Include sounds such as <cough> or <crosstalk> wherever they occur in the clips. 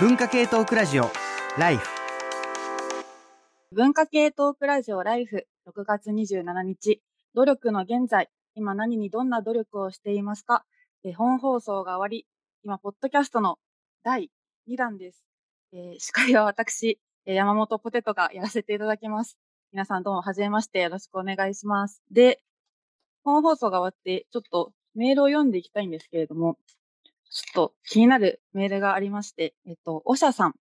文化系トークラジオライフ。文化系トークラジオライフ。6月27日。努力の現在。今何にどんな努力をしていますか？本放送が終わり。今ポッドキャストの第2弾です、えー司会は私山本ポテトがやらせていただきます。皆さんどうもはじめまして。よろしくお願いします。で本放送が終わってちょっとメールを読んでいきたいんですけれどもちょっと気になるメールがありましてえっとおしゃさん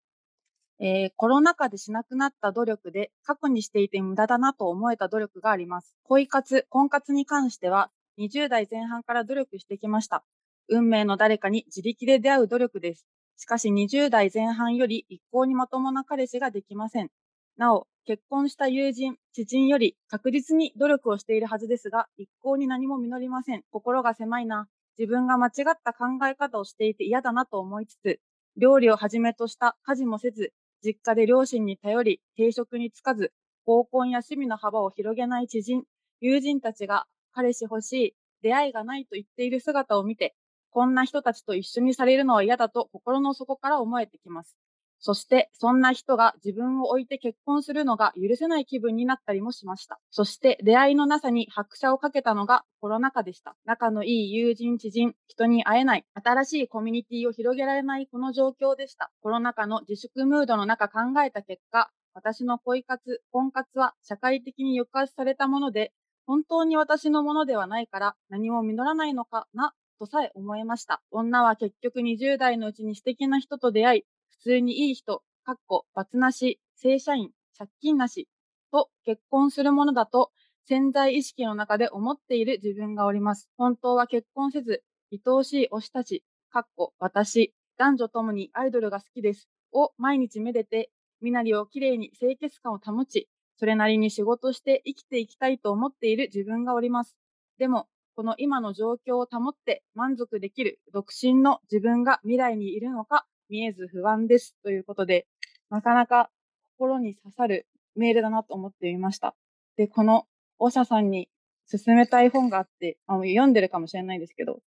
えーコロナ禍でしなくなった努力で過去にしていて無駄だなと思えた努力があります。恋活、婚活に関しては20代前半から努力してきました。運命の誰かに自力で出会う努力です。しかし20代前半より一向にまともな彼氏ができません。なお、結婚した友人、知人より確実に努力をしているはずですが、一向に何も実りません。心が狭いな。自分が間違った考え方をしていて嫌だなと思いつつ、料理をはじめとした家事もせず、実家で両親に頼り、定職に就かず、合コンや趣味の幅を広げない知人、友人たちが彼氏欲しい、出会いがないと言っている姿を見て、こんな人たちと一緒にされるのは嫌だと心の底から思えてきます。そして、そんな人が自分を置いて結婚するのが許せない気分になったりもしました。そして、出会いのなさに拍車をかけたのがコロナ禍でした。仲のいい友人、知人、人に会えない、新しいコミュニティを広げられないこの状況でした。コロナ禍の自粛ムードの中考えた結果、私の恋活、婚活は社会的に抑圧されたもので、本当に私のものではないから何も実らないのかなとさえ思いました。女は結局20代のうちに素敵な人と出会い、普通にいい人、かっこ、バツなし、正社員、借金なし、と結婚するものだと潜在意識の中で思っている自分がおります。本当は結婚せず、愛おしい推したち、かっこ、私、男女ともにアイドルが好きです。を毎日めでて、身なりをきれいに清潔感を保ち、それなりに仕事して生きていきたいと思っている自分がおります。でも、この今の状況を保って満足できる独身の自分が未来にいるのか見えず不安です。ということで、なかなか心に刺さるメールだなと思ってみました。で、この、オシャさんに勧めたい本があって、あ読んでるかもしれないですけど、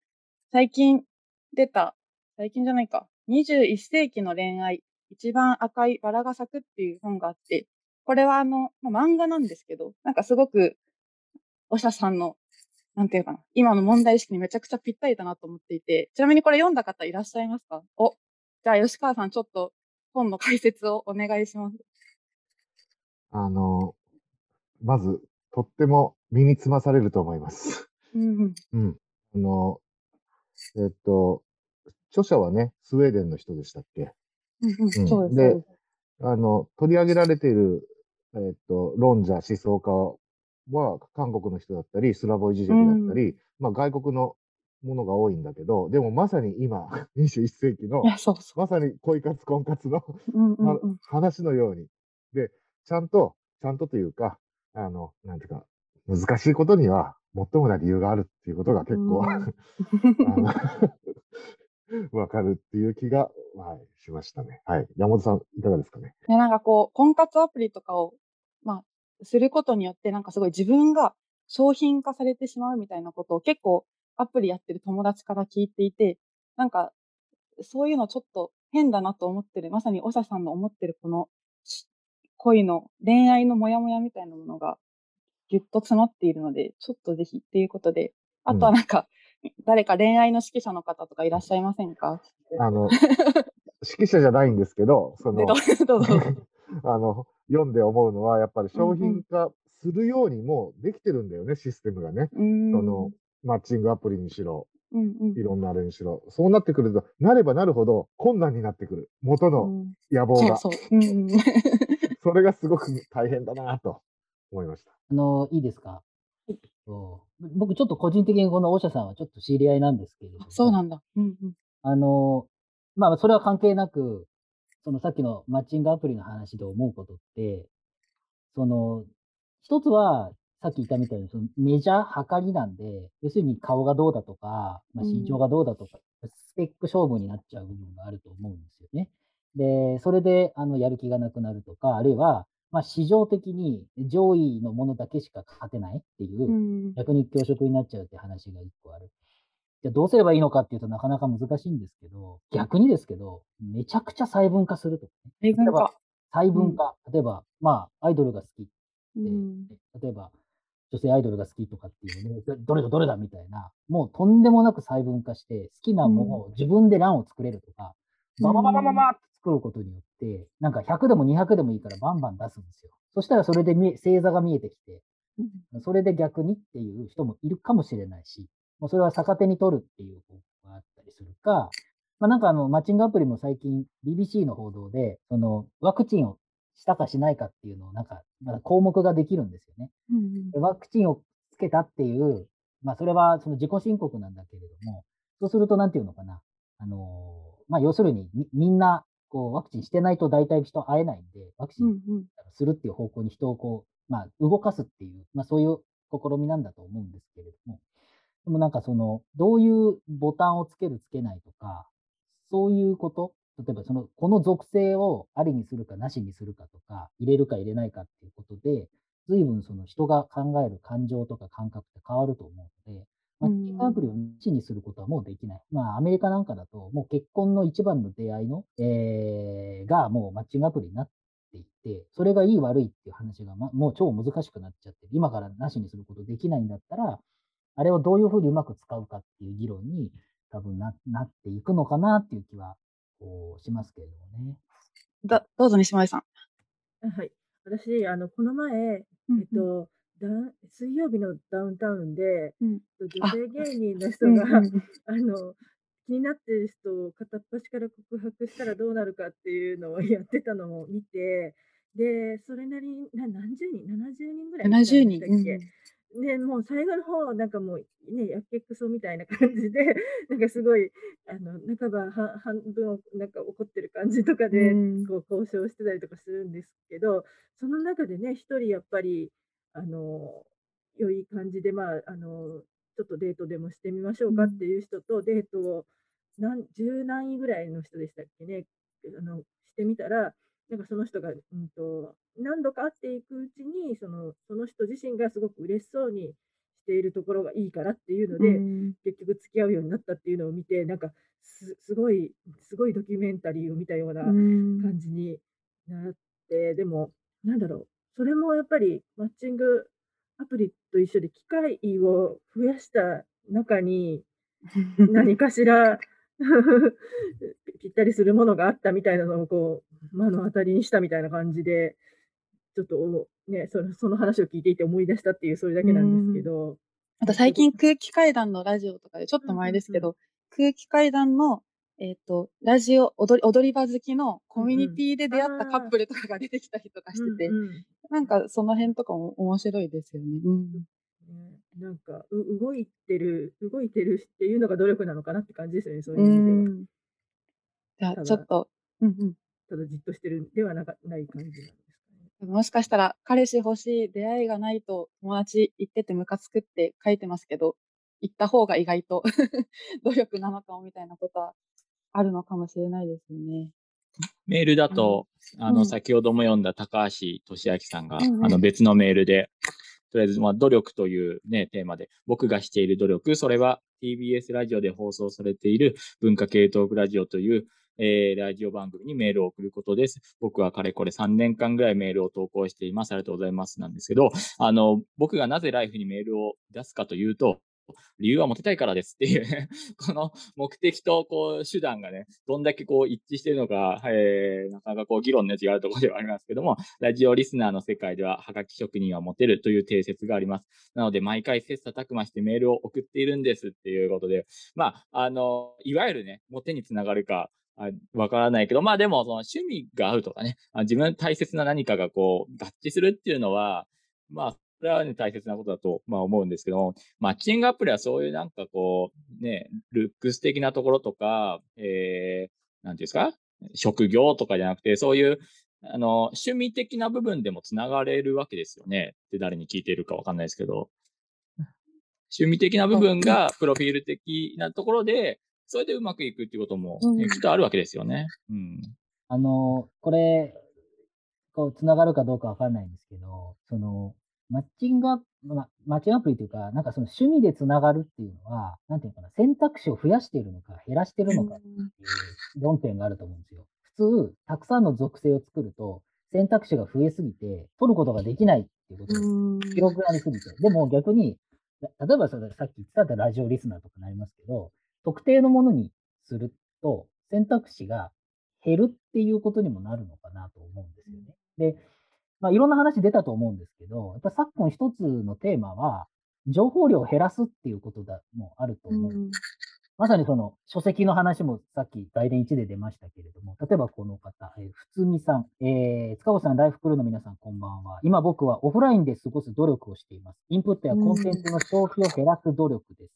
最近出た、最近じゃないか、21世紀の恋愛、一番赤いバラが咲くっていう本があって、これはあの、まあ、漫画なんですけど、なんかすごく、オシャさんの、なんていうかな、今の問題意識にめちゃくちゃぴったりだなと思っていて、ちなみにこれ読んだ方いらっしゃいますか？お、じゃあ吉川さんちょっと本の解説をお願いします。あの、まず、とっても身につまされると思います。<laughs> うんうん。うん。あの、えっと、著者はね、スウェーデンの人でしたっけ？うんうん、うんそうです。であの、取り上げられている、えっと、論者、思想家は、韓国の人だったり、スラボイジジェクだったり、まあ外国のものが多いんだけど、でもまさに今、<laughs> 21世紀のそうそまさに恋活婚活のう。うんうんはうん。話のように。で、ちゃんと、ちゃんとというか、あの、なんていうか、難しいことには、もっともな理由があるっていうことが結構、<laughs> <laughs> わかるっていう気が、はい、しましたね。はい。山本さん、いかがですかね？ね、なんかこう、婚活アプリとかを、まあ、することによって、なんかすごい自分が商品化されてしまうみたいなことを結構アプリやってる友達から聞いていて、なんか、そういうのちょっと変だなと思ってる、まさにおしゃさんの思ってるこのし恋の恋愛のモヤモヤみたいなものがぎゅっと詰まっているので、ちょっとぜひっていうことで、あとはなんか、誰か恋愛の指揮者の方とかいらっしゃいませんか？<laughs> あの、<laughs> 指揮者じゃないんですけど、そのでど、<laughs> うぞ。あの、読んで思うのは、やっぱり商品化するようにもできてるんだよね、システムがね。その、マッチングアプリにしろ、うんうんいろんなあれにしろ。そうなってくると、なればなるほど困難になってくる。元のうん野望が。そうそう。うんうん <laughs> それがすごく大変だなと思いました。あの、いいですか？そう僕ちょっと個人的にこのオシャさんはちょっと知り合いなんですけれども。そうなんだ。うんうん。あの、まあ、それは関係なく、そのさっきのマッチングアプリの話で思うことって、その、一つは、さっき言ったみたいに、そのメジャー測りなんで、要するに顔がどうだとか、まあ、うん身長がどうだとか、スペック勝負になっちゃう部分があると思うんですよね。で、それで、あの、やる気がなくなるとか、あるいは、まあ、市場的に上位のものだけしか勝てないっていう、うん逆に教職になっちゃうって話が一個ある。じゃあどうすればいいのかっていうとなかなか難しいんですけど、逆にですけど、めちゃくちゃ細分化すると。細分化例えば。細分化。例えば、まあ、アイドルが好き。うん。例えば、女性アイドルが好きとかっていうね、どれがどれだみたいな、もうとんでもなく細分化して、好きなものを自分で欄を作れるとか、うんババババババって作ることによって、なんか100でも200でもいいからバンバン出すんですよ。そしたらそれで星座が見えてきて、それで逆にっていう人もいるかもしれないし、もうそれは逆手に取るっていう方法があったりするか、まあ、なんかあの、マッチングアプリも最近 BBC の報道で、そのワクチンをしたかしないかっていうのをなんか、まだ項目ができるんですよね。うんでワクチンをつけたっていう、まあそれはその自己申告なんだけれども、そうするとなんていうのかな。あのーまあ要するにみみんな、こうワクチンしてないと大体人会えないんで、ワクチン。するっていう方向に人をこう、まあ、動かすっていう、まあ、そういう試みなんだと思うんですけれども、でもなんかその、どういうボタンをつけるつけないとか、そういうこと、例えばその、この属性をありにするかなしにするかとか、入れるか入れないかっていうことで、随分その人が考える感情とか感覚って変わると思うので、マッチングアプリをなしにすることはもうできない。まあ、アメリカなんかだと、もう結婚の一番の出会いの、えー、がもうマッチングアプリになっていて、それがいい悪いっていう話が、ま、もう超難しくなっちゃって、今からなしにすることできないんだったら、あれをどういうふうにうまく使うかっていう議論に多分ななっていくのかなっていう気はこうしますけれどもね。だどうぞ、西前さん。あはい。私、あの、この前、えっと、ダウン水曜日のダウンタウンで、うん女性芸人の人うんが、うん <laughs> あの、気になってる人を片っ端から告白したらどうなるかっていうのをやってたのを見て、で、それなりに、な何十人 ?70 人ぐらい見たんで70人。したっけ？で、もう最後の方、なんかもうね、やけくそみたいな感じで、<laughs> なんかすごい、あの、半ばは半分なんか怒ってる感じとかで、うん。こう交渉してたりとかするんですけど、その中でね、一人やっぱり、あの、良い感じで、まあ、あの、ちょっとデートでもしてみましょうかっていう人とデートを、何、十何位ぐらいの人でしたっけね、あの、してみたら、なんかその人が、うんと、何度か会っていくうちに、その、その人自身がすごく嬉しそうにしているところがいいからっていうので、うん。結局付き合うようになったっていうのを見て、なんかすすごい、すごいドキュメンタリーを見たようなうん。感じになって、でも、なんだろう、それもやっぱりマッチングアプリと一緒で機会を増やした中に、<laughs> 何かしら <laughs> ぴったりするものがあったみたいなのをこう、目の当たりにしたみたいな感じで、ちょっとね、そのその話を聞いていて思い出したっていう、それだけなんですけど。あと最近空気階段のラジオとかでちょっと前ですけど、空気階段の、えっ、と、ラジオ、踊り、踊り場好きのコミュニティで出会ったカップルとかが出てきたりとかしてて、うんうんなんかその辺とかも面白いですよね。うん。ねなんかう動いてる、動いてるっていうのが努力なのかなって感じですよね、そういうう意味では。ん。じゃあちょっと、うんうん。ただじっとしてるんではなかない感じなんですかね。もしかしたら彼氏欲しい出会いがないと友達行っててムカつくって書いてますけど、行った方が意外と <laughs> 努力なのかもみたいなことはあるのかもしれないですよね。メールだと、あの、うん先ほども読んだ高橋俊明さんが、うんうんあの、別のメールで、とりあえず、まあ、努力というね、テーマで、僕がしている努力、それは TBS ラジオで放送されている文化系トークラジオという、えー、ラジオ番組にメールを送ることです。僕はかれこれ3年間ぐらいメールを投稿しています。ありがとうございます。なんですけど、あの、僕がなぜライフにメールを出すかというと、理由はモテたいからですっていうね、<laughs> この目的とこう手段がね、どんだけこう一致してるのか、えー、なかなかこう議論の余地があるところではありますけども、ラジオリスナーの世界では、はがき職人はモテるという定説があります。なので、毎回切磋琢磨してメールを送っているんですっていうことで、まあ、あの、いわゆるね、モテにつながるか、わからないけど、まあでも、その趣味が合うとかね、自分大切な何かがこう、合致するっていうのは、まあ、それはね、大切なことだと、まあ思うんですけども、マッチングアプリはそういうなんかこう、ね、ルックス的なところとか、えー、なんていうんですか？職業とかじゃなくて、そういう、あの、趣味的な部分でもつながれるわけですよね。って誰に聞いているかわかんないですけど。趣味的な部分がプロフィール的なところで、それでうまくいくっていうことも、きっとあるわけですよね。うん。あの、これ、こう、つながるかどうかわかんないんですけど、その、マッチングアプま、マッチングアプリというか、なんかその趣味でつながるっていうのは、なんていうのかな、選択肢を増やしているのか、減らしてるのかっていう論点があると思うんですよ。普通、たくさんの属性を作ると、選択肢が増えすぎて、取ることができないっていうことです。広くなりすぎて。でも逆に、例えばそれさっき言ってたラジオリスナーとかになりますけど、特定のものにすると、選択肢が減るっていうことにもなるのかなと思うんですよね。で、まあ、いろんな話出たと思うんですけど、やっぱ昨今一つのテーマは、情報量を減らすっていうことだもあると思う。うん、まさにその書籍の話もさっき外伝1で出ましたけれども、例えばこの方、えー、ふつみさん、えー、塚越さん、ライフクルーの皆さん、こんばんは。今僕はオフラインで過ごす努力をしています。インプットやコンテンツの消費を減らす努力です。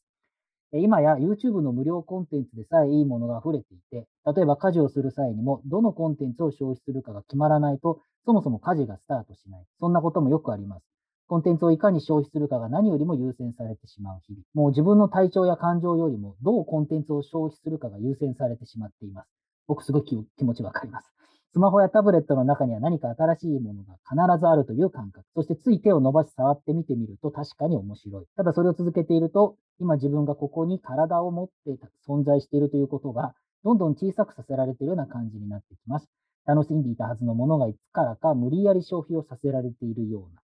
今や YouTube の無料コンテンツでさえいいものが溢れていて、例えば家事をする際にも、どのコンテンツを消費するかが決まらないと、そもそも家事がスタートしない。そんなこともよくあります。コンテンツをいかに消費するかが何よりも優先されてしまう日々。もう自分の体調や感情よりも、どうコンテンツを消費するかが優先されてしまっています。僕すごい気持ちわかります。スマホやタブレットの中には何か新しいものが必ずあるという感覚。そしてつい手を伸ばし触ってみてみると確かに面白い。ただそれを続けていると、今自分がここに体を持って存在しているということが、どんどん小さくさせられているような感じになってきます。楽しんでいたはずのものがいつからか無理やり消費をさせられているような。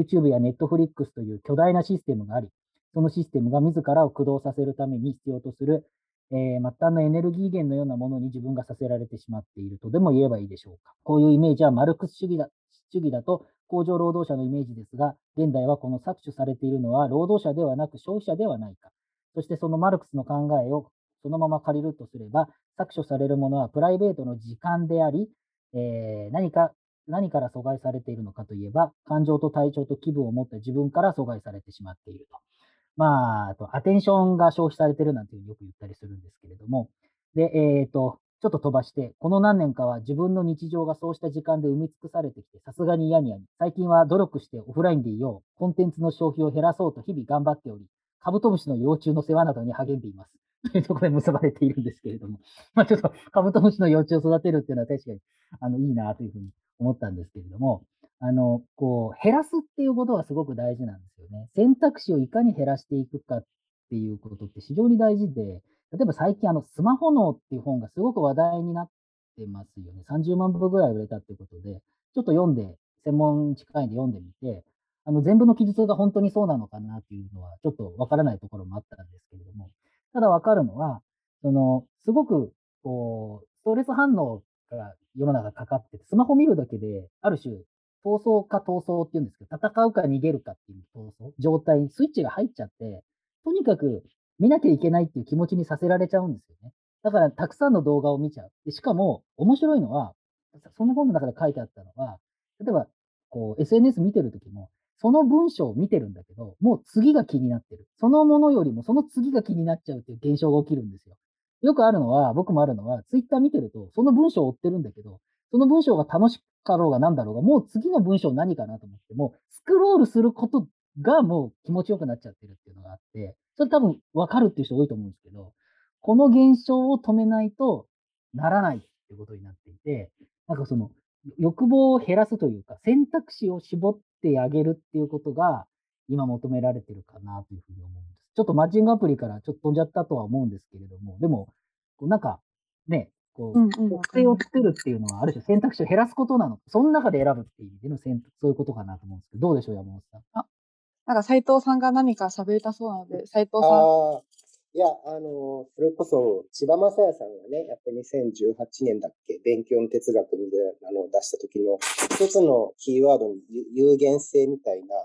YouTube や Netflix という巨大なシステムがあり、そのシステムが自らを駆動させるために必要とするえー、末端のエネルギー源のようなものに自分がさせられてしまっているとでも言えばいいでしょうか。こういうイメージはマルクス主義だ主義だと工場労働者のイメージですが、現代はこの搾取されているのは労働者ではなく消費者ではないか。そしてそのマルクスの考えをそのまま借りるとすれば、搾取されるものはプライベートの時間であり、えー、何か、何から阻害されているのかといえば、感情と体調と気分を持った自分から阻害されてしまっていると。まあ、あと、アテンションが消費されてるなんていうよく言ったりするんですけれども、で、えっ、ー、と、ちょっと飛ばして、この何年かは自分の日常がそうした時間で埋め尽くされてきて、さすがに嫌にやに、最近は努力してオフラインでいよう、コンテンツの消費を減らそうと日々頑張っており、カブトムシの幼虫の世話などに励んでいます。<laughs> というところで結ばれているんですけれども、<laughs> まあちょっとカブトムシの幼虫を育てるっていうのは確かに、あの、いいなというふうに思ったんですけれども、あの、こう、減らすっていうことがすごく大事なんですよね。選択肢をいかに減らしていくかっていうことって非常に大事で、例えば最近あの、スマホ脳っていう本がすごく話題になってますよね。30万部ぐらい売れたってことで、ちょっと読んで、専門近いんで読んでみて、あの、全部の記述が本当にそうなのかなっていうのは、ちょっとわからないところもあったんですけれども、ただわかるのは、その、すごく、こう、ストレス反応が世の中かかってて、スマホ見るだけで、ある種、闘争か闘争っていうんですけど、戦うか逃げるかっていう闘争、状態にスイッチが入っちゃって、とにかく見なきゃいけないっていう気持ちにさせられちゃうんですよね。だからたくさんの動画を見ちゃう。でしかも面白いのは、その本の中で書いてあったのは、例えばこう SNS 見てるときも、その文章を見てるんだけど、もう次が気になってる。そのものよりもその次が気になっちゃうっていう現象が起きるんですよ。よくあるのは、僕もあるのは、ツイッター見てると、その文章を追ってるんだけど、その文章が楽しかろうが何だろうが、もう次の文章何かなと思って、もスクロールすることがもう気持ちよくなっちゃってるっていうのがあって、それ多分分かるっていう人多いと思うんですけど、この現象を止めないとならないってことになっていて、なんかその欲望を減らすというか、選択肢を絞ってあげるっていうことが今求められてるかなというふうに思うんです。ちょっとマッチングアプリからちょっと飛んじゃったとは思うんですけれども、でも、なんかね、こう、特性を作るっていうのは、ある種選択肢を減らすことなの。その中で選ぶっていう意味での選択、そういうことかなと思うんですけど、どうでしょう、山本さん。あ、なんか斉藤さんが何か喋りたそうなので、斉藤さん。あいや、あの、それこそ、千葉雅也さんがね、やっぱり2018年だっけ、勉強の哲学であの出した時の、一つのキーワードに有限性みたいな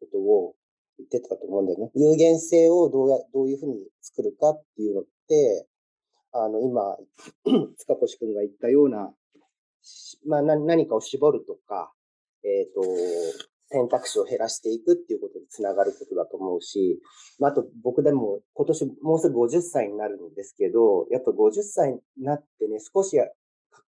ことを言ってたと思うんだよね。有限性をどうや、どういうふうに作るかっていうのって、あの、今、<clears throat> 塚越くんが言ったような、まあ、何かを絞るとか、えっ、ー、と、選択肢を減らしていくっていうことにつながることだと思うし、まあ、あと僕でも今年もうすぐ50歳になるんですけど、やっぱ50歳になってね、少し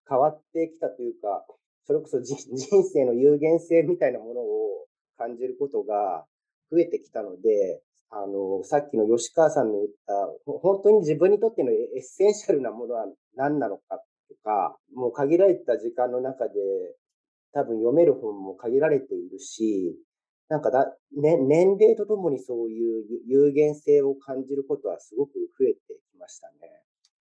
変わってきたというか、それこそ <laughs> 人生の有限性みたいなものを感じることが増えてきたので、あの、さっきの吉川さんの言った、本当に自分にとってのエッセンシャルなものは何なのかとか、もう限られた時間の中で多分読める本も限られているし、なんかだ、ね、年齢とともにそういう有限性を感じることはすごく増えてきましたね。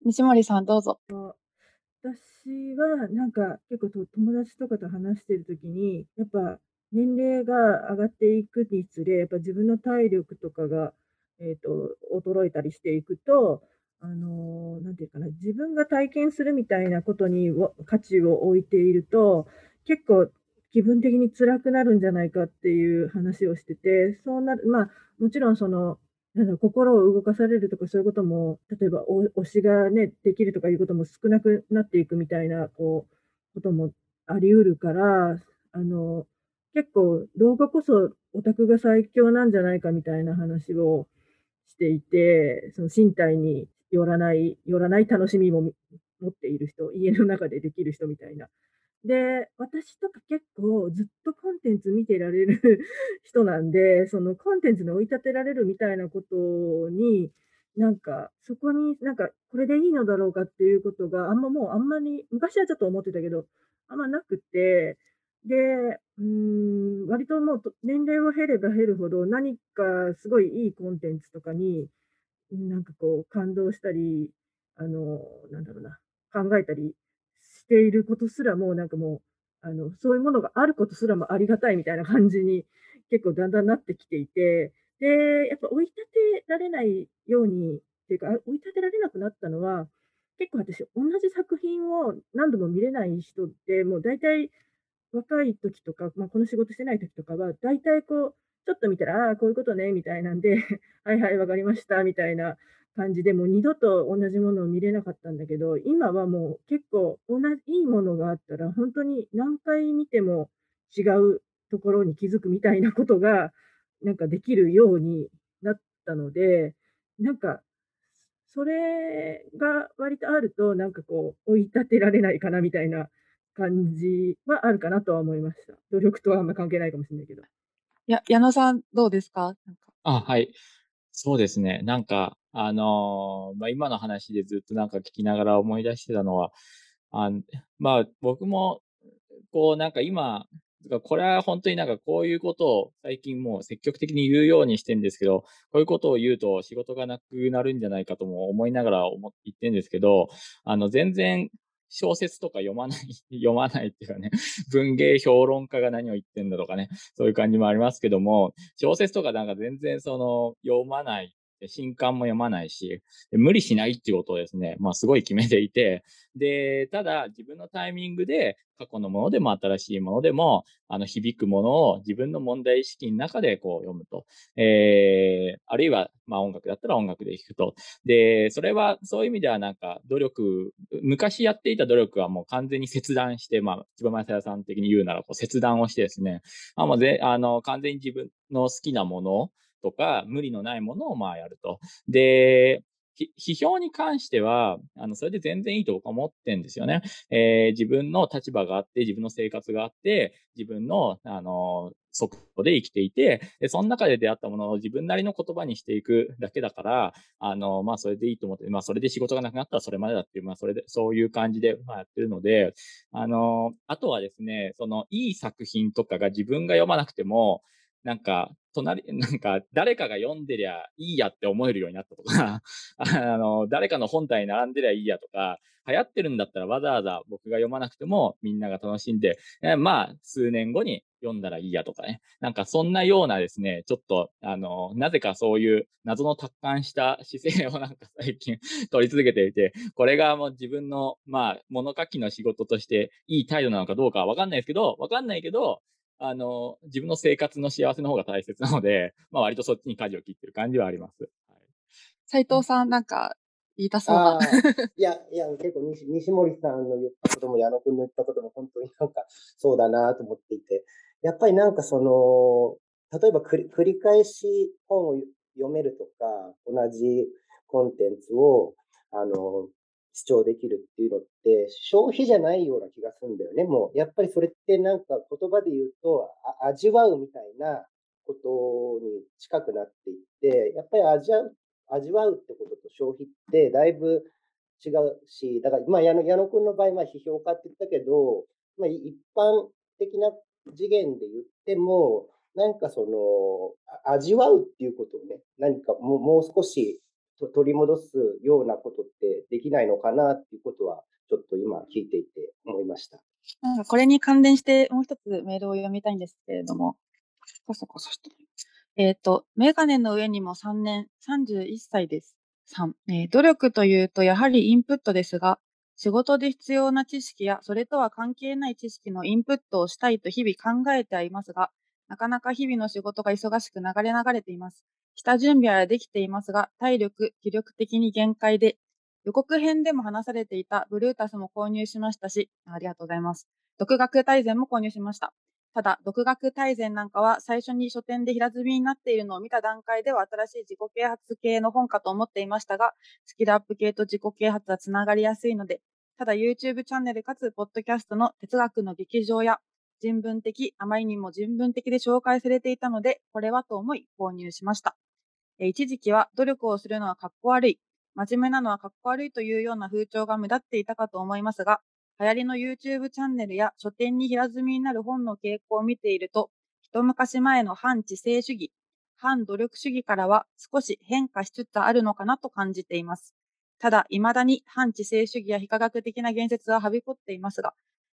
西森さん、どうぞ。私はなんか結構と友達とかと話してるときに、やっぱ年齢が上がっていくにつれ、やっぱ自分の体力とかが、えっ、と、衰えたりしていくと、あの、なんていうかな、自分が体験するみたいなことに価値を置いていると、結構気分的に辛くなるんじゃないかっていう話をしてて、そうなる、まあ、もちろんその、なんだ心を動かされるとかそういうことも、例えば推しがね、できるとかいうことも少なくなっていくみたいな、こう、こともあり得るから、あの、結構、老後こそオタクが最強なんじゃないかみたいな話をしていて、その身体によらない、よらない楽しみも持っている人、家の中でできる人みたいな。で、私とか結構ずっとコンテンツ見てられる人なんで、そのコンテンツに追い立てられるみたいなことに、なんか、そこになんか、これでいいのだろうかっていうことがあんまもうあんまり、昔はちょっと思ってたけど、あんまなくて、で、うん、割ともう年齢を経れば経るほど何かすごいいいコンテンツとかに、なんかこう感動したり、あの、なんだろうな、考えたりしていることすらも、なんかもう、あの、そういうものがあることすらもありがたいみたいな感じに結構だんだんなってきていて、で、やっぱ追い立てられないように、っていうか、追い立てられなくなったのは、結構私、同じ作品を何度も見れない人って、もう大体若い時とか、まあ、この仕事してない時とかは、大体こう、ちょっと見たら、ああ、こういうことね、みたいなんで、<laughs> はいはい、わかりました、みたいな感じで、もう二度と同じものを見れなかったんだけど、今はもう結構同じ、いいものがあったら、本当に何回見ても違うところに気づくみたいなことが、なんかできるようになったので、なんか、それが割とあると、なんかこう、追い立てられないかなみたいな感じはあるかなとは思いました。努力とはあんま関係ないかもしれないけど。いや、矢野さん、どうですか？なんかあ、はい。そうですね。なんか、あのーまあ、今の話でずっとなんか聞きながら思い出してたのは、あまあ、僕も、こう、なんか今、これは本当になんかこういうことを最近もう積極的に言うようにしてるんですけど、こういうことを言うと仕事がなくなるんじゃないかとも思いながら思って言ってるんですけど、あの、全然小説とか読まない、<laughs> 読まないっていうかね、<laughs> 文芸評論家が何を言ってんだとかね、そういう感じもありますけども、小説とかなんか全然その、読まない新刊も読まないし、無理しないっていうことをですね、まあすごい決めていて、で、ただ自分のタイミングで過去のものでも新しいものでも、あの響くものを自分の問題意識の中でこう読むと。えー、あるいはまあ音楽だったら音楽で弾くと。で、それはそういう意味ではなんか努力、昔やっていた努力はもう完全に切断して、まあ千葉正也さん的に言うならこう切断をしてですね、あもうぜあの完全に自分の好きなものとか、無理のないものをまあやると。で、批評に関しては、あの、それで全然いいと僕は思ってんですよね。えー、自分の立場があって、自分の生活があって、自分の、あの、速度で生きていて、で、その中で出会ったものを自分なりの言葉にしていくだけだから、あの、まあ、それでいいと思って、まあ、それで仕事がなくなったらそれまでだっていう、まあ、それで、そういう感じで、まあ、やってるので、あの、あとはですね、その、いい作品とかが自分が読まなくても、なんか、隣、<laughs> なんか、誰かが読んでりゃいいやって思えるようになったとか <laughs> あの、誰かの本体に並んでりゃいいやとか、流行ってるんだったらわざわざ僕が読まなくてもみんなが楽しんで、まあ、数年後に読んだらいいやとかね。なんかそんなようなですね、ちょっと、あの、なぜかそういう謎の達観した姿勢を <laughs> なんか最近取り続けていて、これがもう自分の、まあ、物書きの仕事としていい態度なのかどうかはわかんないですけど、わかんないけど、あの、自分の生活の幸せの方が大切なので、<laughs> まあ割とそっちに舵を切ってる感じはあります。斉藤さん、なんか言いたそうな。<laughs> いや、いや、結構西西森さんの言ったことも矢野君の言ったことも本当になんかそうだなと思っていて、やっぱりなんかその、例えば繰り返し本を読めるとか、同じコンテンツを、あの、主張できるっていうのって、消費じゃないような気がするんだよね。もう、やっぱりそれってなんか言葉で言うと、味わうみたいなことに近くなっていって、やっぱり味わう、味わうってことと消費ってだいぶ違うし、だから、まあ、矢野矢野君の場合、まあ、批評家って言ったけど、まあ、一般的な次元で言っても、何かその、味わうっていうことをね、何かもうもう少し取り戻すようなことってできないのかなっていうことは、ちょっと今聞いていて思いました。なんかこれに関連してもう一つメールを読みたいんですけれども、こそこそして。えっ、と、メガネの上にも3年、31歳です。3、えー努力というとやはりインプットですが、仕事で必要な知識やそれとは関係ない知識のインプットをしたいと日々考えてはいますが、なかなか日々の仕事が忙しく流れ流れています。下準備はできていますが、体力、気力的に限界で、予告編でも話されていたブルータスも購入しましたし、ありがとうございます。独学大全も購入しました。ただ、独学大全なんかは最初に書店で平積みになっているのを見た段階では新しい自己啓発系の本かと思っていましたが、スキルアップ系と自己啓発はつながりやすいので、ただ YouTube チャンネルかつポッドキャストの哲学の劇場や人文的、あまりにも人文的で紹介されていたので、これはと思い購入しました。一時期は努力をするのはかっこ悪い、真面目なのはかっこ悪いというような風潮が目立っていたかと思いますが、流行りの YouTube チャンネルや書店に平積みになる本の傾向を見ていると、一昔前の反知性主義、反努力主義からは少し変化しつつあるのかなと感じています。ただ、未だに反知性主義や非科学的な言説ははびこっていますが、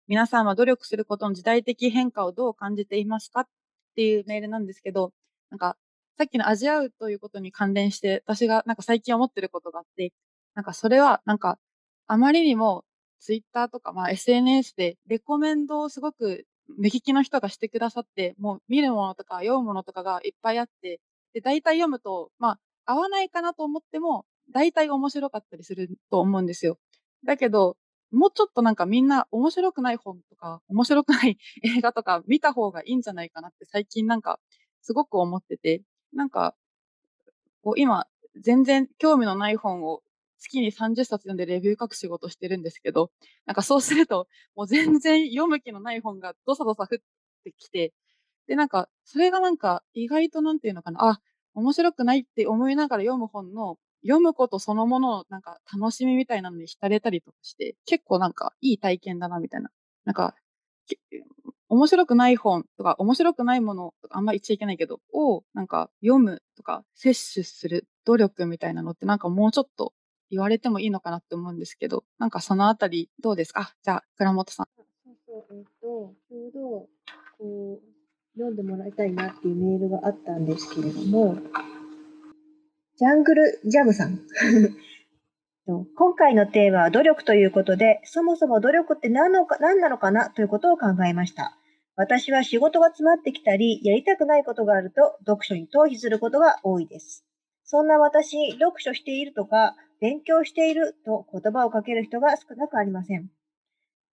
皆さんは努力することの時代的変化をどう感じていますか？っていうメールなんですけど、なんか、さっきの味合うということに関連して、私がなんか最近思ってることがあって、なんかそれは、なんか、あまりにもツイッターとか、まあ、SNS でレコメンドをすごく目利きの人がしてくださって、もう見るものとか読むものとかがいっぱいあって、で、大体読むと、まあ、合わないかなと思っても、大体面白かったりすると思うんですよ。だけど、もうちょっとなんかみんな面白くない本とか、面白くない <laughs> 映画とか見た方がいいんじゃないかなって最近なんかすごく思ってて、なんか、こう今、全然興味のない本を月に30冊読んでレビュー書く仕事してるんですけど、なんかそうすると、もう全然読む気のない本がどさどさ降ってきて、で、なんか、それがなんか意外となんていうのかな、あ、面白くないって思いながら読む本の、読むことそのもののなんか楽しみみたいなのに浸れたりとかして、結構なんかいい体験だなみたいな。なんか、面白くない本とか、面白くないものとかあんま言っちゃいけないけど、をなんか読むとか、摂取する努力みたいなのってなんかもうちょっと言われてもいいのかなって思うんですけど、なんかそのあたりどうですか、じゃあ、倉本さん。そうそう、えっ、と、ちょうど、こう、読んでもらいたいなっていうメールがあったんですけれども、ジャングルジャムさん。<laughs> 今回のテーマは努力ということで、そもそも努力って何のか何なのかなということを考えました。私は仕事が詰まってきたり、やりたくないことがあると、読書に逃避することが多いです。そんな私読書しているとか、勉強していると言葉をかける人が少なくありません。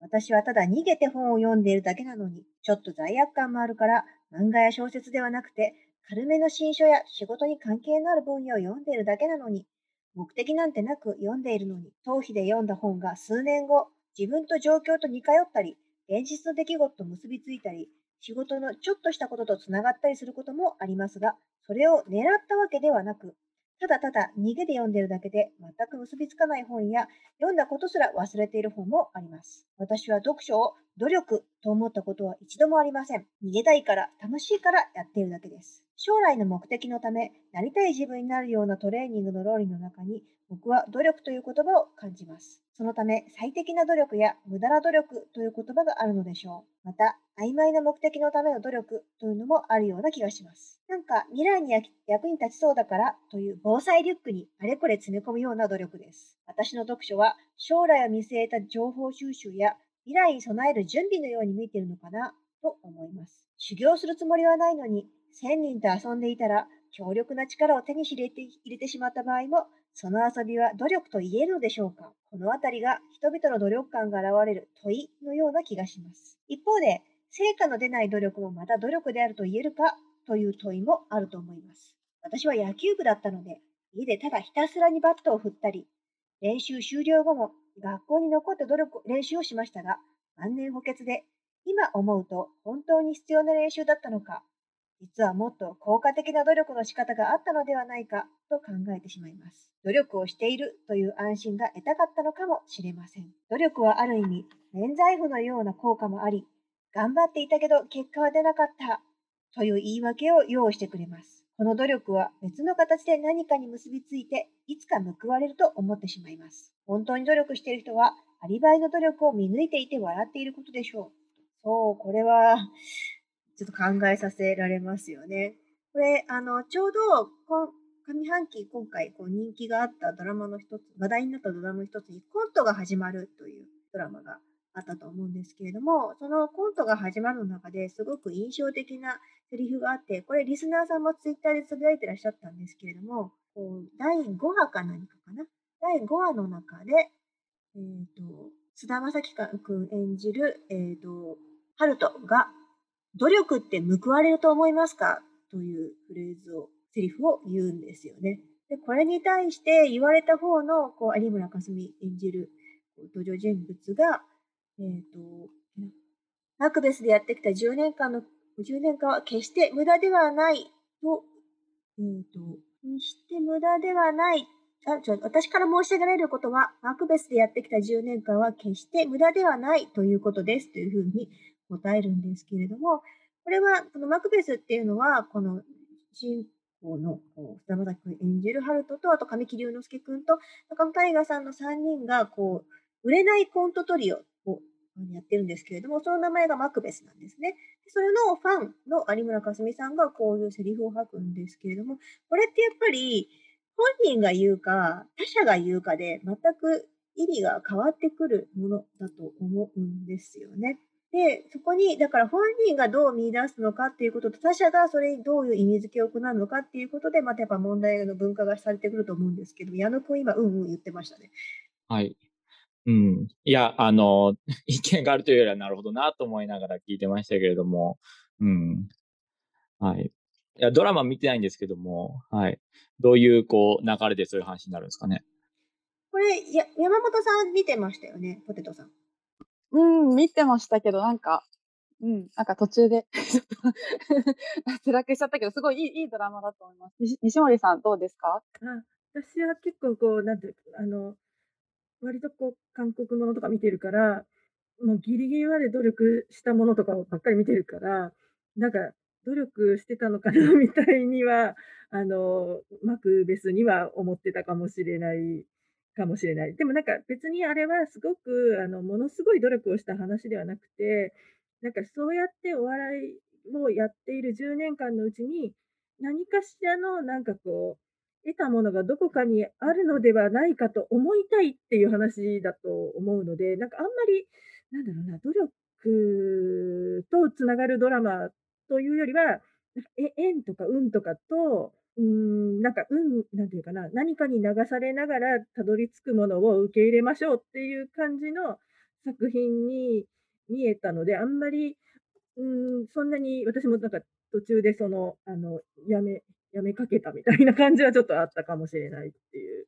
私はただ逃げて本を読んでいるだけなのに、ちょっと罪悪感もあるから、漫画や小説ではなくて、軽めの新書や仕事に関係のある分野を読んでいるだけなのに、目的なんてなく読んでいるのに、逃避で読んだ本が数年後、自分と状況と似通ったり、現実の出来事と結びついたり、仕事のちょっとしたこととつながったりすることもありますが、それを狙ったわけではなく、ただただ逃げで読んでるだけで全く結びつかない本や読んだことすら忘れている本もあります。私は読書を努力と思ったことは一度もありません。逃げたいから、楽しいからやっているだけです。将来の目的のため、なりたい自分になるようなトレーニングの論理の中に、僕は努力という言葉を感じます。そのため、最適な努力や無駄な努力という言葉があるのでしょう。また、曖昧な目的のための努力というのもあるような気がします。なんか、未来に役に立ちそうだからという防災リュックにあれこれ詰め込むような努力です。私の読書は、将来を見据えた情報収集や未来に備える準備のように見えているのかなと思います。修行するつもりはないのに、千人と遊んでいたら、強力な力を手に入れて入れてしまった場合も、その遊びは努力と言えるのでしょうか？このあたりが人々の努力感が現れる問いのような気がします。一方で、成果の出ない努力もまた努力であると言えるか？という問いもあると思います。私は野球部だったので、家でただひたすらにバットを振ったり、練習終了後も学校に残って努力、練習をしましたが、万年補欠で、今思うと本当に必要な練習だったのか、実はもっと効果的な努力の仕方があったのではないかと考えてしまいます。努力をしているという安心が得たかったのかもしれません。努力はある意味、免罪符のような効果もあり、頑張っていたけど結果は出なかったという言い訳を用意してくれます。この努力は別の形で何かに結びついて、いつか報われると思ってしまいます。本当に努力している人は、アリバイの努力を見抜いていて笑っていることでしょう。そう、これは、ちょっと考えさせられますよね。これ、あの、ちょうど、こ上半期、今回、こう、人気があったドラマの一つ、話題になったドラマの一つに、コントが始まるというドラマがあったと思うんですけれども、そのコントが始まるの中ですごく印象的なセリフがあって、これリスナーさんもツイッターでつぶやいてらっしゃったんですけれども、こう第5話か何かかな？第5話の中で、えっ、と、菅田将暉くん演じる、えっ、と、ハルトが、努力って報われると思いますか？というフレーズを、セリフを言うんですよね。で、これに対して言われた方の、こう、有村架純演じる登場人物が、えっ、と、マクベスでやってきた10年間の、10年間は決して無駄ではないと、えっ、と、決して無駄ではない。あ、ちょ、私から申し上げられることは、マクベスでやってきた10年間は決して無駄ではないということですというふうに答えるんですけれども、これは、このマクベスっていうのは、この主人公のこう菅田君演じるハルトと、あと神木隆之介君と中野大河さんの3人が、こう、売れないコントトリオをやってるんですけれども、その名前がマクベスなんですね。それのファンの有村架純さんがこういうセリフを吐くんですけれども、これってやっぱり本人が言うか、他者が言うかで全く意味が変わってくるものだと思うんですよね。で、そこに、だから本人がどう見出すのかっていうことと、他者がそれにどういう意味付けを行うのかっていうことで、またやっぱ問題の文化がされてくると思うんですけど、矢野くん今、うんうん言ってましたね。はい。うん。いや、あの、<laughs> 意見があるというよりはなるほどなと思いながら聞いてましたけれども、うん。はい。いや、ドラマ見てないんですけども、はい。どういう、こう、流れでそういう話になるんですかね。これ、や山本さん見てましたよね、ポテトさん。うん、見てましたけど、なんか、うん、なんか途中で <laughs> ちょっと脱落しちゃったけど、すごいいいいいドラマだと思います。西森さんどうですか？あ、私は結構こう、なんていう、あの、割とこう、韓国ものとか見てるから、もうギリギリまで努力したものとかばっかり見てるから、なんか努力してたのかなみたいには、あの、マクベスには思ってたかもしれないかもしれない。でもなんか別にあれはすごく、あの、ものすごい努力をした話ではなくて、なんかそうやってお笑いをやっている10年間のうちに、何かしらのなんかこう、得たものがどこかにあるのではないかと思いたいっていう話だと思うので、なんかあんまり、なんだろうな、努力とつながるドラマというよりは、え縁とか運とかと、うーん、なんか運なんていうかな、何かに流されながらたどり着くものを受け入れましょうっていう感じの作品に見えたので、あんまり、うーん、そんなに私もなんか途中でその、あの、やめやめかけたみたいな感じはちょっとあったかもしれないっていう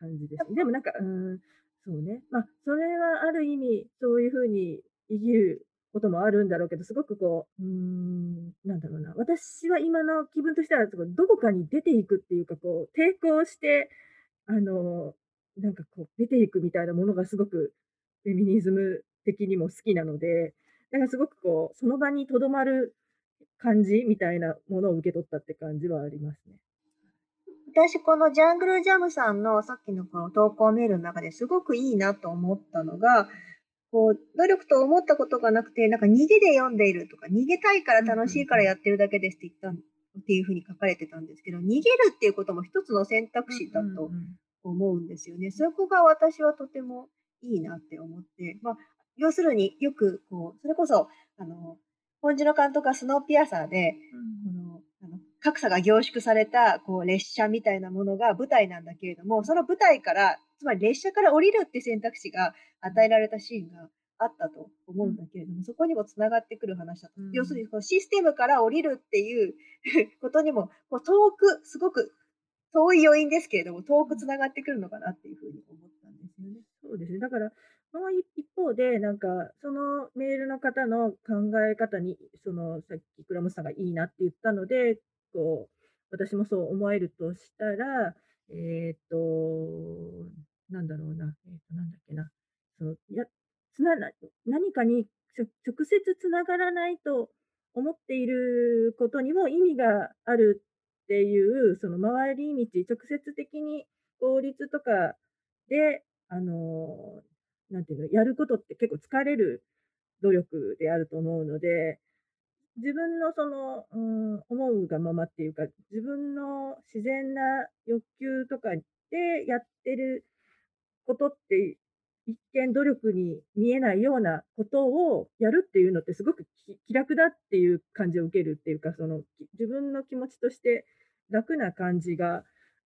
感じです。でもなんか、うーん、そうね。ま、それはある意味、そういう風に生きることもあるんだろうけど、すごくこう、うん、なんだろうな、私は今の気分としては、どこかに出ていくっていうか、こう、抵抗して、あの、なんかこう出ていくみたいなものがすごくフェミニズム的にも好きなので、だからすごくこう、その場にとどまる感じみたいなものを受け取ったって感じはありますね。私このジャングルジャムさんのさっきのこの投稿メールの中ですごくいいなと思ったのが、こう、努力と思ったことがなくて、なんか逃げで読んでいるとか、逃げたいから楽しいからやってるだけですって言ったんっていうふうに書かれてたんですけど、逃げるっていうことも一つの選択肢だと思うんですよね。そこが私はとてもいいなって思って、まあ、要するによくこう、それこそ、あの、本地の監督はスノーピアサーで、この、あの、格差が凝縮された、こう、列車みたいなものが舞台なんだけれども、その舞台から、つまり列車から降りるって選択肢が与えられたシーンがあったと思うんだけれども、そこにもつながってくる話だと。要するに、こうシステムから降りるっていう <laughs> ことにも、こう遠く、すごく遠い要因ですけれども、遠くつながってくるのかなっていうふうに思ったんですよね。そうですね。だから、その一方で、なんか、そのメールの方の考え方に、その、さっき倉本さんがいいなって言ったので、こう、私もそう思えるとしたら、えっと、なんだろうな、えっと、なんだっけな、その、やつなな何かに直接つながらないと思っていることにも意味があるっていう、その回り道、直接的に法律とかで、あの、なんていうの、やることって結構疲れる努力であると思うので、自分のその、うん、思うがままっていうか、自分の自然な欲求とかでやってることって一見努力に見えないようなことをやるっていうのってすごく気楽だっていう感じを受けるっていうか、その自分の気持ちとして楽な感じが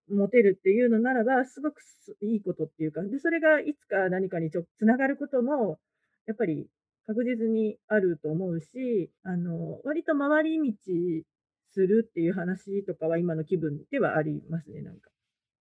持てるっていうのならば、すごくいいことっていうか、で、それがいつか何かにちょつながることも、やっぱり確実にあると思うし、あの、割と回り道するっていう話とかは今の気分ではありますね、なんか。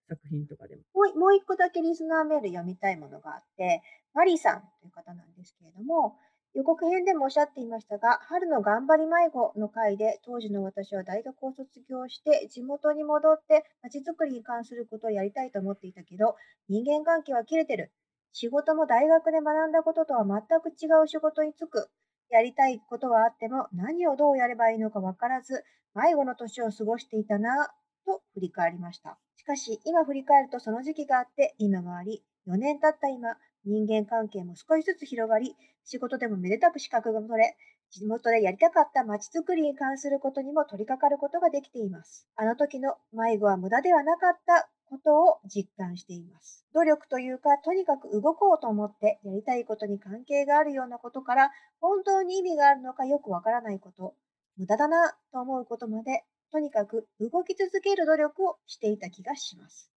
作品とかでも。もうもう一個だけリスナーメール読みたいものがあって、マリーさんという方なんですけれども、予告編でもおっしゃっていましたが、春の頑張り迷子の回で、当時の私は大学を卒業して、地元に戻って、街づくりに関することをやりたいと思っていたけど、人間関係は切れてる。仕事も大学で学んだこととは全く違う仕事に就く。やりたいことはあっても、何をどうやればいいのか分からず、迷子の年を過ごしていたなぁと振り返りました。しかし、今振り返るとその時期があって、今があり、4年経った今、人間関係も少しずつ広がり、仕事でもめでたく資格が取れ、地元でやりたかった街づくりに関することにも取り掛かることができています。あの時の迷子は無駄ではなかったことを実感しています。努力というか、とにかく動こうと思ってやりたいことに関係があるようなことから、本当に意味があるのかよくわからないこと、無駄だなと思うことまで、とにかく動き続ける努力をしていた気がします。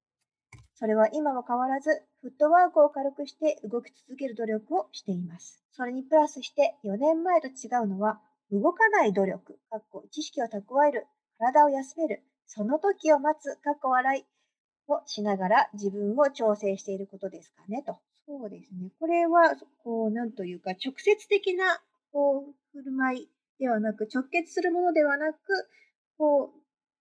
それは今も変わらず、フットワークを軽くして動き続ける努力をしています。それにプラスして4年前と違うのは、動かない努力、かっこ知識を蓄える、体を休める、その時を待つ、かっこ笑いをしながら自分を調整していることですかね、と。そうですね。これは、こう、なんというか、直接的な、こう、振る舞いではなく、直結するものではなく、こ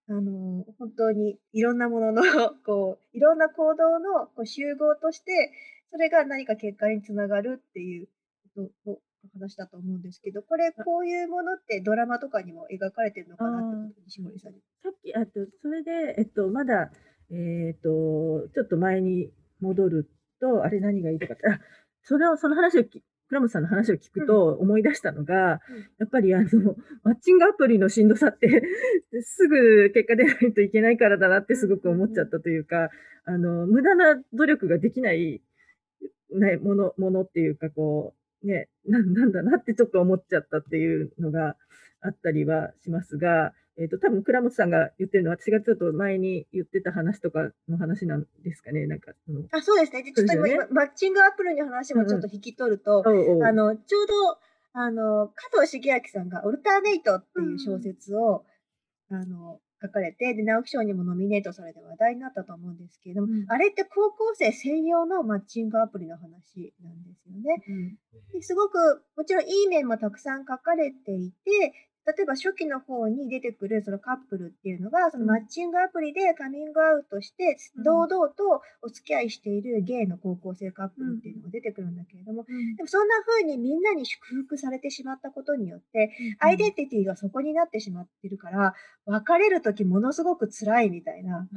う、あの、本当にいろんなものの、<laughs> こう、いろんな行動のこう集合として、それが何か結果につながるっていうことを話だと思うんですけど、これ、こういうものってドラマとかにも描かれてるのかなってこと西森さんに。さっき、あと、それで、えっと、まだ、えっと、ちょっと前に戻ると、あれ何がいいとかって、あ、それを、その話をき、倉本さんの話を聞くと思い出したのが、うん。やっぱりあの、マッチングアプリのしんどさって、<laughs> すぐ結果出ないといけないからだなってすごく思っちゃったというか、あの、無駄な努力ができない、ね、もの、ものっていうか、こう、ね、ななんだなってちょっと思っちゃったっていうのがあったりはしますが、えっ、と、多分倉本さんが言ってるのは、私がちょっと前に言ってた話とかの話なんですかね、なんか、その、あ、そうですね。でちょっと今、ね。今マッチングアプリの話もちょっと引き取ると、おうおうあの、ちょうど、あの、加藤茂明さんがオルターネイトっていう小説を、あの、書かれて、で、直木賞にもノミネートされて話題になったと思うんですけれども、うん。あれって高校生専用のマッチングアプリの話なんですよね。うん。ですごく、もちろんいい面もたくさん書かれていて、例えば初期の方に出てくるそのカップルっていうのが、そのマッチングアプリでカミングアウトして、うん。堂々とお付き合いしているゲイの高校生カップルっていうのが出てくるんだけれども、でもそんな風にみんなに祝福されてしまったことによって、アイデンティティがそこになってしまってるから、別れるときものすごく辛いみたいな。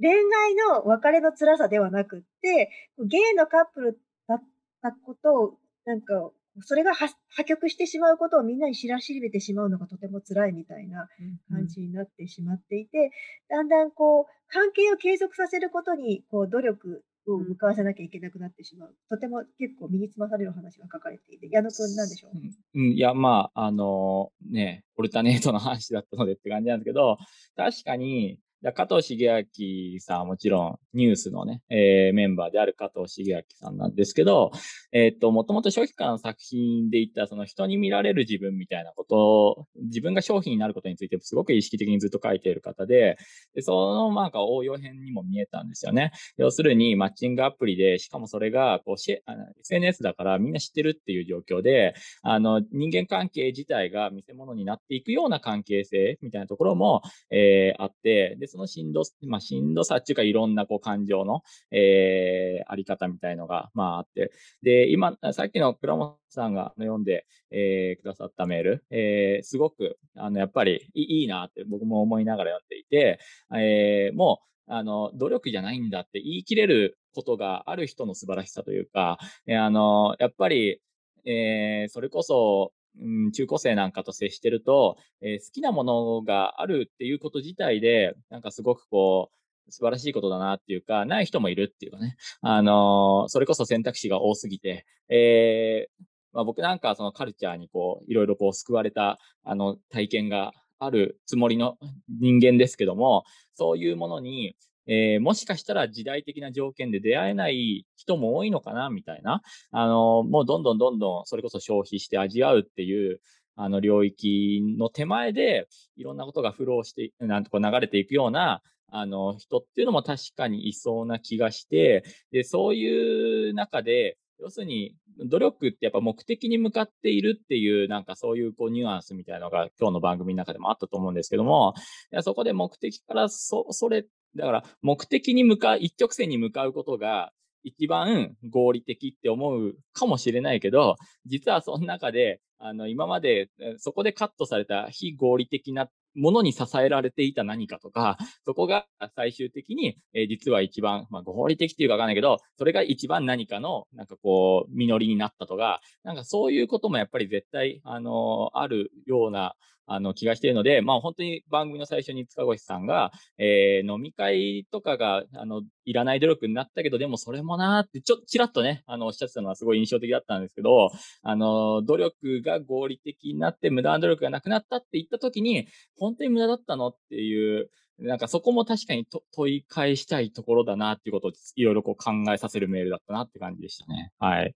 恋愛の別れの辛さではなくって、ゲイのカップルだったことを、なんか、それがは破局してしまうことをみんなに知らしめてしまうのがとても辛いみたいな感じになってしまっていて、だんだんこう、関係を継続させることに、こう、努力を向かわせなきゃいけなくなってしまう。とても結構身につまされる話が書かれていて、矢野くんなんでしょう？うん、いや、まあ、あのね、オルタネートの話だったのでって感じなんですけど、確かに、だ加藤茂明さんはもちろんニュースのね、えーメンバーである加藤茂明さんなんですけど、えーっと、もともと初期からの作品で言ったその人に見られる自分みたいなことを、自分が商品になることについてすごく意識的にずっと書いている方で、でそのなんか応用編にも見えたんですよね。要するにマッチングアプリで、しかもそれがこうシェあの SNS だからみんな知ってるっていう状況で、あの人間関係自体が見せ物になっていくような関係性みたいなところも、えーあってで、そのしんど、まあ、しんどさっていうか、いろんなこう感情の、えー、あり方みたいのが、まああって。で、今、さっきの倉本さんが読んで、えー、くださったメール、えー、すごく、あの、やっぱりいいなって僕も思いながら読んでいて、えー、もう、あの、努力じゃないんだって言い切れることがある人の素晴らしさというか、えー、あの、やっぱり、えー、それこそ、うん、中高生なんかと接してると、えー、好きなものがあるっていうこと自体で、なんかすごくこう、素晴らしいことだなっていうか、ない人もいるっていうかね。あのー、それこそ選択肢が多すぎて、えー、まあ、僕なんかそのカルチャーにこう、いろいろこう救われた、あの、体験があるつもりの人間ですけども、そういうものに、えー、もしかしたら時代的な条件で出会えない人も多いのかな、みたいな。あの、もうどんどんどんどんそれこそ消費して味わうっていう、あの領域の手前で、いろんなことがフローして、なんとか流れていくような、あの、人っていうのも確かにいそうな気がして、で、そういう中で、要するに、努力ってやっぱ目的に向かっているっていう、なんかそういうこうニュアンスみたいなのが今日の番組の中でもあったと思うんですけども、そこで目的からそ、それ、だから目的に向かう、一直線に向かうことが一番合理的って思うかもしれないけど、実はその中で、あの、今までそこでカットされた非合理的なものに支えられていた何かとか、そこが最終的に、えー、実は一番、まあ、合理的っていうかわかんないけど、それが一番何かの、なんかこう、実りになったとか、なんかそういうこともやっぱり絶対、あのー、あるような、あの、気がしているので、まあ本当に番組の最初に塚越さんが、えー、飲み会とかが、あの、いらない努力になったけど、でもそれもなーって、ちょっとちらっとね、あの、おっしゃってたのはすごい印象的だったんですけど、あの、努力が合理的になって無駄な努力がなくなったって言った時に、本当に無駄だったのっていう、なんかそこも確かに問い返したいところだなっていうことをいろいろこう考えさせるメールだったなって感じでしたね。はい。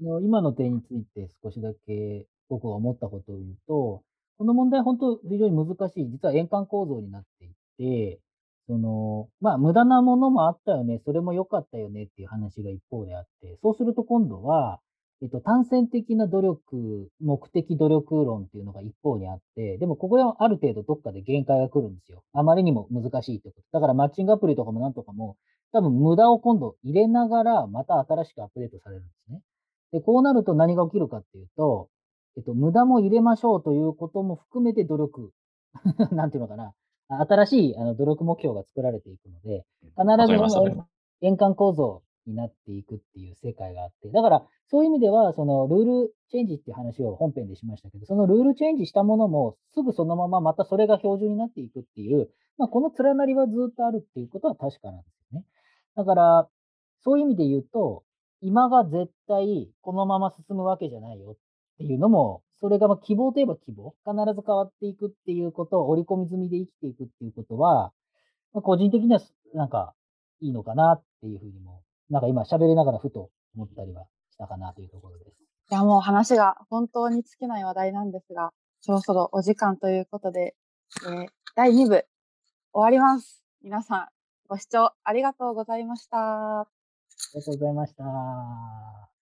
うん、今の点について少しだけ僕が思ったことを言うと、この問題本当非常に難しい、実は円環構造になっていて、その、まあ、無駄なものもあったよね、それも良かったよねっていう話が一方であって、そうすると今度は、えっと、単線的な努力、目的努力論っていうのが一方にあって、でもここではある程度どっかで限界が来るんですよ。あまりにも難しいってこと。だからマッチングアプリとかもなんとかも、多分無駄を今度入れながら、また新しくアップデートされるんですね。で、こうなると何が起きるかっていうと、えっと、無駄も入れましょうということも含めて努力、<laughs> なんていうのかな、新しいあの努力目標が作られていくので、必ず円環構造になっていくっていう世界があって、だからそういう意味では、そのルールチェンジっていう話を本編でしましたけど、そのルールチェンジしたものもすぐそのまままたそれが標準になっていくっていう、まあ、この連なりはずっとあるっていうことは確かなんですよね。だから、そういう意味で言うと、今が絶対このまま進むわけじゃないよっていうのも、それがま希望といえば希望。必ず変わっていくっていうことを織り込み済みで生きていくっていうことは、まあ、個人的にはなんかいいのかなっていうふうにも、なんか今喋りながらふと思ったりはしたかなというところです。いや、もう話が本当に尽きない話題なんですが、そろそろお時間ということで、えー、第2部終わります。皆さん、ご視聴ありがとうございました。ありがとうございました。